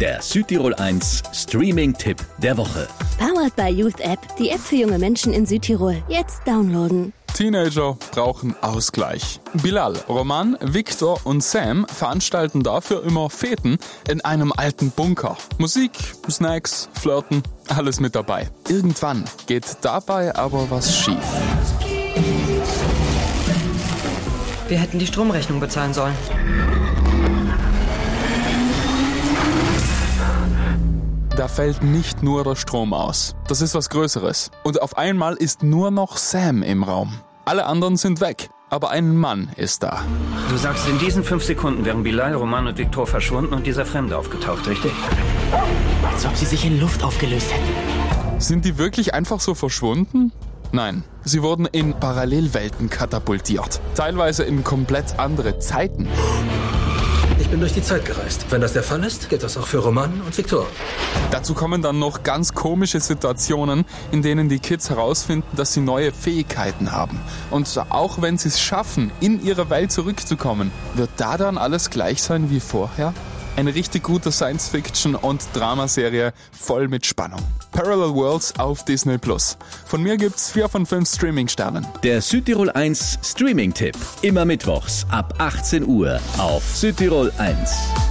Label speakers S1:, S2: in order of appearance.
S1: Der Südtirol 1 Streaming-Tipp der Woche.
S2: Powered by Youth App, die App für junge Menschen in Südtirol. Jetzt downloaden.
S3: Teenager brauchen Ausgleich. Bilal, Roman, Victor und Sam veranstalten dafür immer Feten in einem alten Bunker. Musik, Snacks, Flirten, alles mit dabei. Irgendwann geht dabei aber was schief.
S4: Wir hätten die Stromrechnung bezahlen sollen.
S3: Da fällt nicht nur der Strom aus. Das ist was Größeres. Und auf einmal ist nur noch Sam im Raum. Alle anderen sind weg. Aber ein Mann ist da.
S5: Du sagst, in diesen fünf Sekunden wären Bilal, Roman und Viktor verschwunden und dieser Fremde aufgetaucht, richtig?
S6: Als ob sie sich in Luft aufgelöst hätten.
S3: Sind die wirklich einfach so verschwunden? Nein, sie wurden in Parallelwelten katapultiert. Teilweise in komplett andere Zeiten.
S7: Ich bin durch die Zeit gereist. Wenn das der Fall ist, gilt das auch für Roman und Viktor.
S3: Dazu kommen dann noch ganz komische Situationen, in denen die Kids herausfinden, dass sie neue Fähigkeiten haben. Und auch wenn sie es schaffen, in ihre Welt zurückzukommen, wird da dann alles gleich sein wie vorher? Eine richtig gute Science-Fiction- und Dramaserie voll mit Spannung. Parallel Worlds auf Disney Plus. Von mir gibt's 4 von 5 Streaming-Sternen.
S1: Der Südtirol 1 Streaming-Tipp. Immer mittwochs ab 18 Uhr auf Südtirol 1.